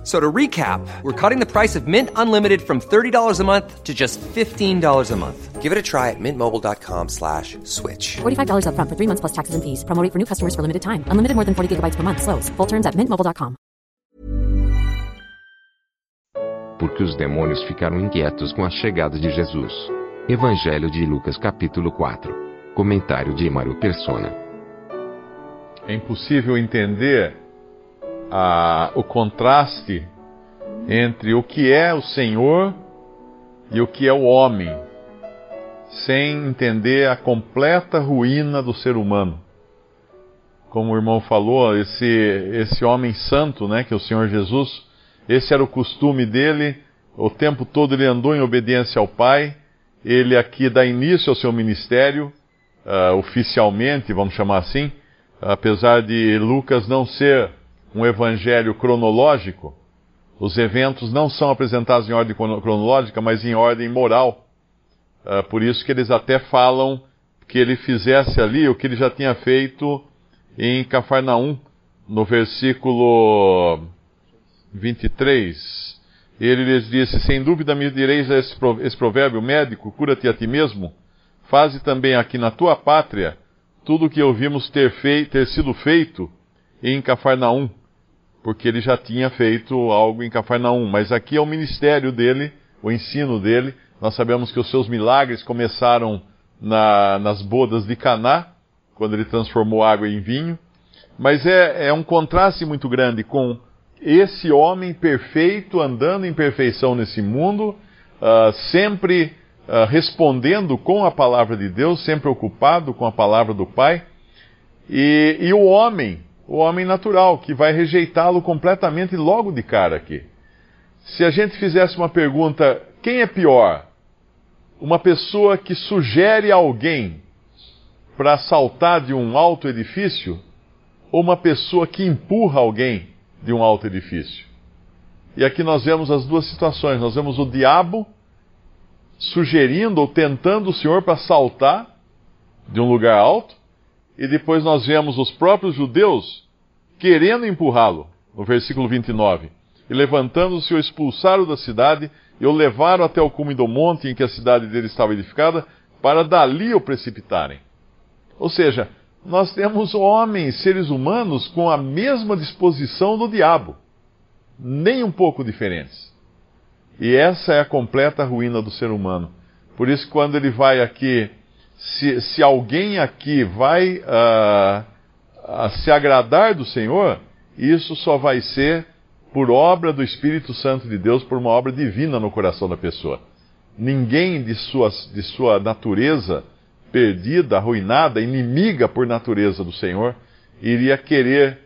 F- So to recap, we're cutting the price of Mint Unlimited from $30 a month to just $15 a month. Give it a try at mintmobile.com slash switch. $45 upfront for three months plus taxes and fees. Promo rate for new customers for limited time. Unlimited more than 40 gigabytes per month. Slows. Full terms at mintmobile.com. Porque os demônios ficaram inquietos com a chegada de Jesus. Evangelho de Lucas capítulo 4. Comentário de Maru Persona. É impossível entender a- o contraste entre o que é o Senhor e o que é o homem, sem entender a completa ruína do ser humano. Como o irmão falou, esse, esse homem santo, né, que é o Senhor Jesus, esse era o costume dele, o tempo todo ele andou em obediência ao Pai, ele aqui dá início ao seu ministério, ah, oficialmente, vamos chamar assim, apesar de Lucas não ser um evangelho cronológico, os eventos não são apresentados em ordem crono- cronológica, mas em ordem moral. Ah, por isso que eles até falam que ele fizesse ali o que ele já tinha feito em Cafarnaum, no versículo 23. Ele lhes disse: Sem dúvida me direis esse pro- esse provérbio, médico, cura-te a ti mesmo. Faze também aqui na tua pátria tudo o que ouvimos ter, ter sido feito em Cafarnaum, porque ele já tinha feito algo em Cafarnaum. Mas aqui é o ministério dele, o ensino dele. Nós sabemos que os seus milagres começaram na- nas bodas de Caná, quando ele transformou água em vinho. Mas é, é um contraste muito grande com esse homem perfeito andando em perfeição nesse mundo, ah, sempre ah, respondendo com a palavra de Deus, sempre ocupado com a palavra do Pai, e, e o homem, o homem natural, que vai rejeitá-lo completamente logo de cara aqui. Se a gente fizesse uma pergunta, quem é pior? Uma pessoa que sugere alguém para saltar de um alto edifício ou uma pessoa que empurra alguém de um alto edifício? E aqui nós vemos as duas situações. Nós vemos o diabo sugerindo ou tentando o Senhor para saltar de um lugar alto, e depois nós vemos os próprios judeus querendo empurrá-lo, no versículo 29. E levantando-se, o expulsaram da cidade e o levaram até o cume do monte em que a cidade dele estava edificada, para dali o precipitarem. Ou seja, nós temos homens, seres humanos, com a mesma disposição do diabo, nem um pouco diferentes. E essa é a completa ruína do ser humano. Por isso, quando ele vai aqui, se, se alguém aqui vai ah, se agradar do Senhor, isso só vai ser por obra do Espírito Santo de Deus, por uma obra divina no coração da pessoa. Ninguém de sua, de sua natureza perdida, arruinada, inimiga por natureza do Senhor, iria querer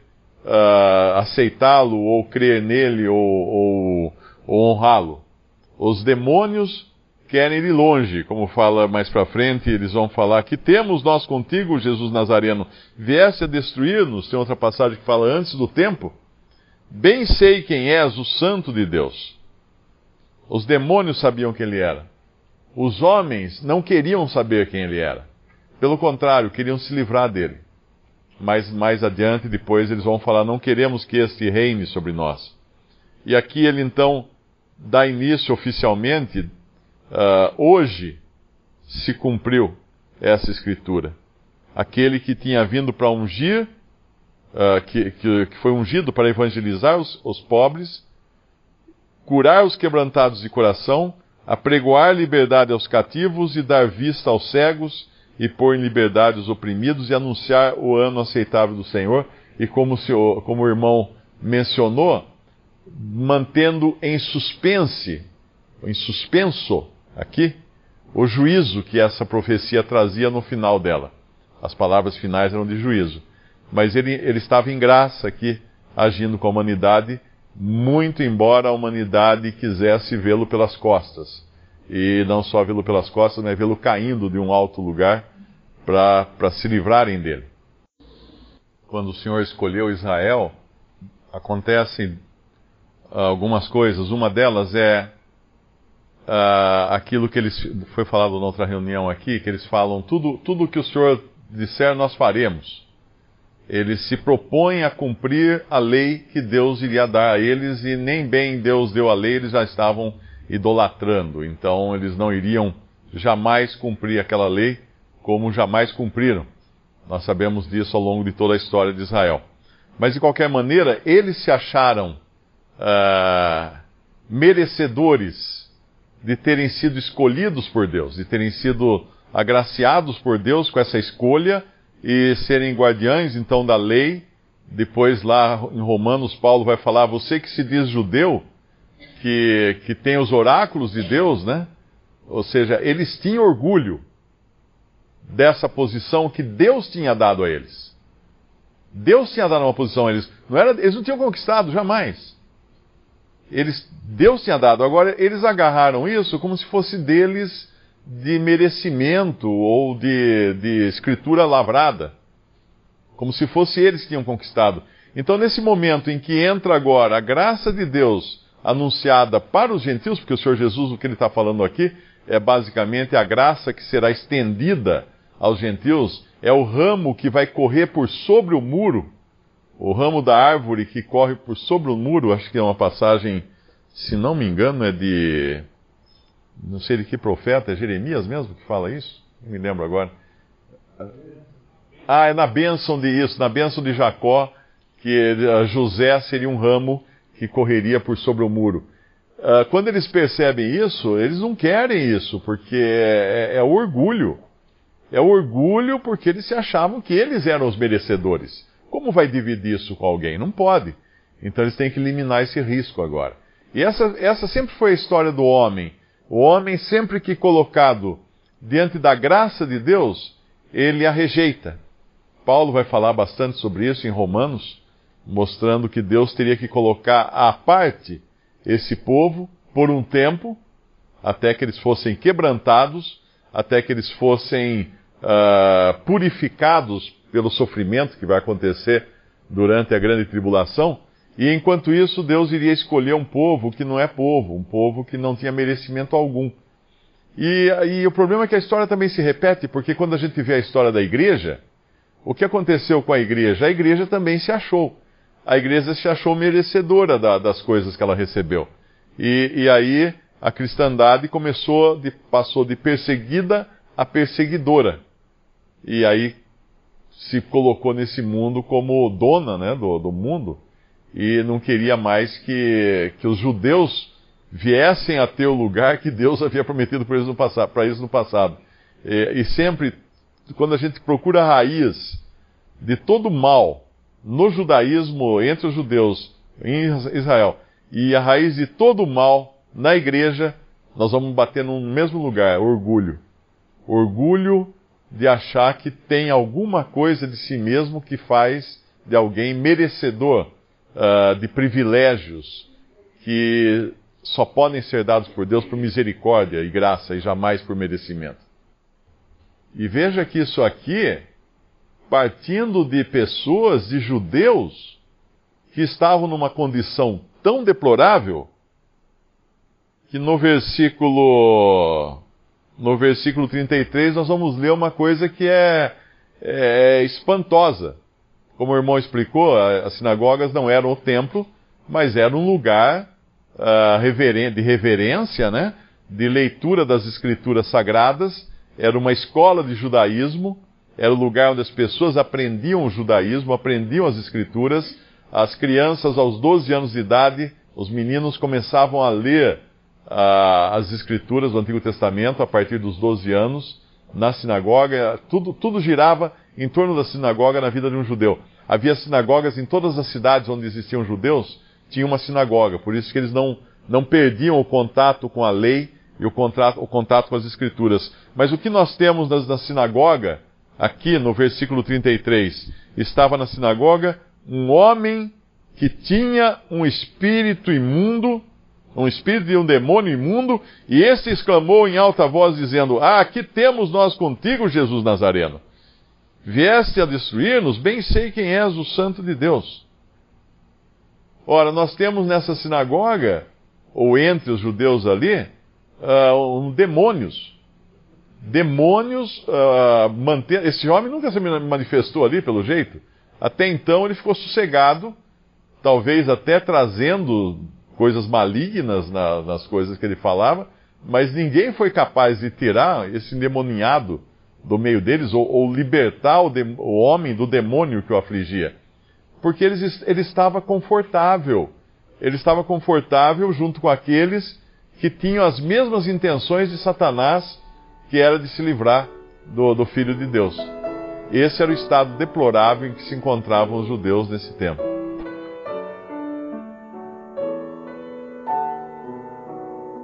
ah, aceitá-lo ou crer nele ou, ou, ou honrá-lo. Os demônios querem ir longe, como fala mais para frente, eles vão falar que temos nós contigo, Jesus Nazareno, viesse a destruir-nos, tem outra passagem que fala antes do tempo. Bem sei quem és, o santo de Deus. Os demônios sabiam quem ele era. Os homens não queriam saber quem ele era. Pelo contrário, queriam se livrar dele. Mas mais adiante, depois, eles vão falar: não queremos que este reine sobre nós. E aqui ele então dá início oficialmente, uh, hoje se cumpriu essa escritura. Aquele que tinha vindo para ungir, uh, que, que, que, foi ungido para evangelizar os, os pobres, curar os quebrantados de coração, apregoar liberdade aos cativos e dar vista aos cegos e pôr em liberdade os oprimidos e anunciar o ano aceitável do Senhor. E como, como o irmão mencionou, mantendo em suspense, em suspenso aqui, o juízo que essa profecia trazia no final dela. As palavras finais eram de juízo. Mas ele, ele estava em graça aqui, agindo com a humanidade, muito embora a humanidade quisesse vê-lo pelas costas. E não só vê-lo pelas costas, mas vê-lo caindo de um alto lugar para se livrarem dele. Quando o Senhor escolheu Israel, acontecem algumas coisas. Uma delas é uh, aquilo que eles foi falado na outra reunião aqui, que eles falam tudo tudo que o Senhor disser nós faremos. Eles se propõem a cumprir a lei que Deus iria dar a eles e nem bem Deus deu a lei, eles já estavam idolatrando. Então eles não iriam jamais cumprir aquela lei como jamais cumpriram. Nós sabemos disso ao longo de toda a história de Israel. Mas de qualquer maneira, eles se acharam uh, merecedores de terem sido escolhidos por Deus, de terem sido agraciados por Deus com essa escolha e serem guardiães então da lei. Depois lá em Romanos Paulo vai falar: você que se diz judeu, que, que tem os oráculos de Deus, né? Ou seja, eles tinham orgulho dessa posição que Deus tinha dado a eles. Deus tinha dado uma posição a eles. Não era, eles não tinham conquistado, jamais. Eles, Deus tinha dado. Agora, eles agarraram isso como se fosse deles de merecimento ou de, de escritura lavrada. Como se fosse eles que tinham conquistado. Então, nesse momento em que entra agora a graça de Deus anunciada para os gentios, porque o Senhor Jesus, o que ele está falando aqui, é basicamente a graça que será estendida aos gentios, é o ramo que vai correr por sobre o muro, o ramo da árvore que corre por sobre o muro, acho que é uma passagem, se não me engano, é de. Não sei de que profeta, é Jeremias mesmo que fala isso? Não me lembro agora. Ah, é na bênção de isso, na bênção de Jacó, que José seria um ramo que correria por sobre o muro. Uh, quando eles percebem isso, eles não querem isso, porque é, é, é orgulho. É orgulho porque eles se achavam que eles eram os merecedores. Como vai dividir isso com alguém? Não pode. Então eles têm que eliminar esse risco agora. E essa, essa sempre foi a história do homem. O homem, sempre que colocado diante da graça de Deus, ele a rejeita. Paulo vai falar bastante sobre isso em Romanos, mostrando que Deus teria que colocar à parte esse povo por um tempo, até que eles fossem quebrantados, até que eles fossem uh, purificados pelo sofrimento que vai acontecer durante a grande tribulação. E enquanto isso, Deus iria escolher um povo que não é povo, um povo que não tinha merecimento algum. E, e, o problema é que a história também se repete, porque quando a gente vê a história da igreja, o que aconteceu com a igreja? A igreja também se achou. A igreja se achou merecedora da, das coisas que ela recebeu. E, e aí a cristandade começou, de, passou de perseguida a perseguidora. E aí se colocou nesse mundo como dona né, do, do mundo e não queria mais que, que os judeus viessem a ter o lugar que Deus havia prometido para eles no passado. Eles no passado. E, e sempre, quando a gente procura a raiz de todo mal no judaísmo, entre os judeus, em Israel, e a raiz de todo mal na igreja, nós vamos bater no mesmo lugar, orgulho. Orgulho de achar que tem alguma coisa de si mesmo que faz de alguém merecedor uh, de privilégios que só podem ser dados por Deus por misericórdia e graça e jamais por merecimento. E veja que isso aqui, partindo de pessoas, de judeus, que estavam numa condição tão deplorável, que no versículo no versículo 33, nós vamos ler uma coisa que é, é espantosa. Como o irmão explicou, as sinagogas não eram o templo, mas era um lugar uh, de reverência, né? de leitura das escrituras sagradas, era uma escola de judaísmo, era o lugar onde as pessoas aprendiam o judaísmo, aprendiam as escrituras. As crianças, aos 12 anos de idade, os meninos começavam a ler as escrituras do Antigo Testamento a partir dos 12 anos, na sinagoga, tudo, tudo girava em torno da sinagoga na vida de um judeu. Havia sinagogas em todas as cidades onde existiam judeus, tinha uma sinagoga, por isso que eles não, não perdiam o contato com a lei e o, contrato, o contato com as escrituras. Mas o que nós temos na, na sinagoga, aqui no versículo 33, estava na sinagoga um homem que tinha um espírito imundo um espírito de um demônio imundo, e esse exclamou em alta voz, dizendo: Ah, aqui temos nós contigo, Jesus Nazareno. Vieste a destruir-nos, bem sei quem és o Santo de Deus. Ora, nós temos nessa sinagoga, ou entre os judeus ali, uh, um, demônios. Demônios uh, mantendo. Esse homem nunca se manifestou ali, pelo jeito. Até então ele ficou sossegado, talvez até trazendo coisas malignas na, nas coisas que ele falava, mas ninguém foi capaz de tirar esse endemoniado do meio deles, ou, ou libertar o, de, o, homem do demônio que o afligia. Porque ele, ele estava confortável. Ele estava confortável junto com aqueles que tinham as mesmas intenções de Satanás, que era de se livrar do, do Filho de Deus. Esse era o estado deplorável em que se encontravam os judeus nesse tempo.